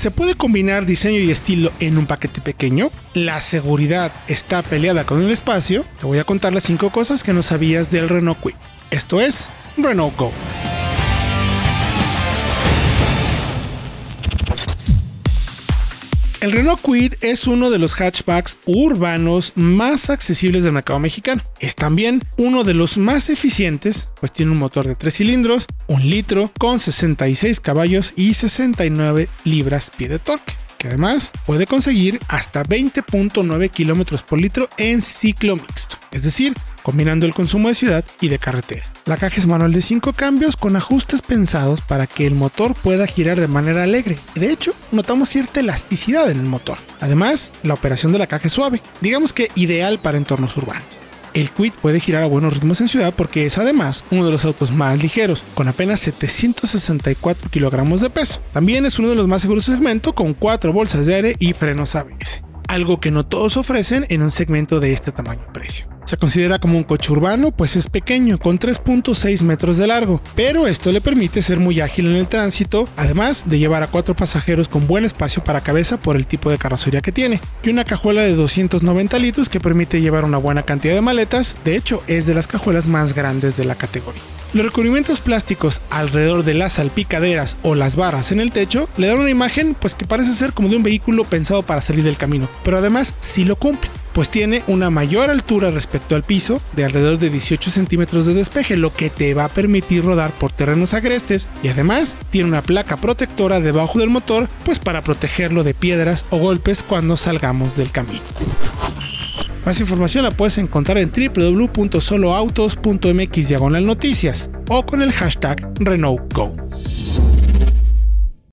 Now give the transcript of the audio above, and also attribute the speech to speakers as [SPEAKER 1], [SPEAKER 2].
[SPEAKER 1] ¿Se puede combinar diseño y estilo en un paquete pequeño? ¿La seguridad está peleada con el espacio? Te voy a contar las 5 cosas que no sabías del Renault Kwid. Esto es Renault Go. El Renault Kwid es uno de los hatchbacks urbanos más accesibles del mercado mexicano. Es también uno de los más eficientes, pues tiene un motor de 3 cilindros, un litro, con 66 caballos y 69 libras pie de torque que además puede conseguir hasta 20.9 km por litro en ciclo mixto, es decir, combinando el consumo de ciudad y de carretera. La caja es manual de 5 cambios con ajustes pensados para que el motor pueda girar de manera alegre. De hecho, notamos cierta elasticidad en el motor. Además, la operación de la caja es suave, digamos que ideal para entornos urbanos. El Quid puede girar a buenos ritmos en ciudad porque es además uno de los autos más ligeros, con apenas 764 kilogramos de peso. También es uno de los más seguros de segmento con 4 bolsas de aire y frenos ABS, algo que no todos ofrecen en un segmento de este tamaño y precio. Se considera como un coche urbano, pues es pequeño, con 3.6 metros de largo, pero esto le permite ser muy ágil en el tránsito, además de llevar a cuatro pasajeros con buen espacio para cabeza por el tipo de carrocería que tiene, y una cajuela de 290 litros que permite llevar una buena cantidad de maletas, de hecho es de las cajuelas más grandes de la categoría. Los recubrimientos plásticos alrededor de las salpicaderas o las barras en el techo le dan una imagen pues que parece ser como de un vehículo pensado para salir del camino, pero además sí lo cumple pues tiene una mayor altura respecto al piso, de alrededor de 18 centímetros de despeje, lo que te va a permitir rodar por terrenos agrestes y además tiene una placa protectora debajo del motor, pues para protegerlo de piedras o golpes cuando salgamos del camino. Más información la puedes encontrar en www.soloautos.mx noticias o con el hashtag RenaultGo.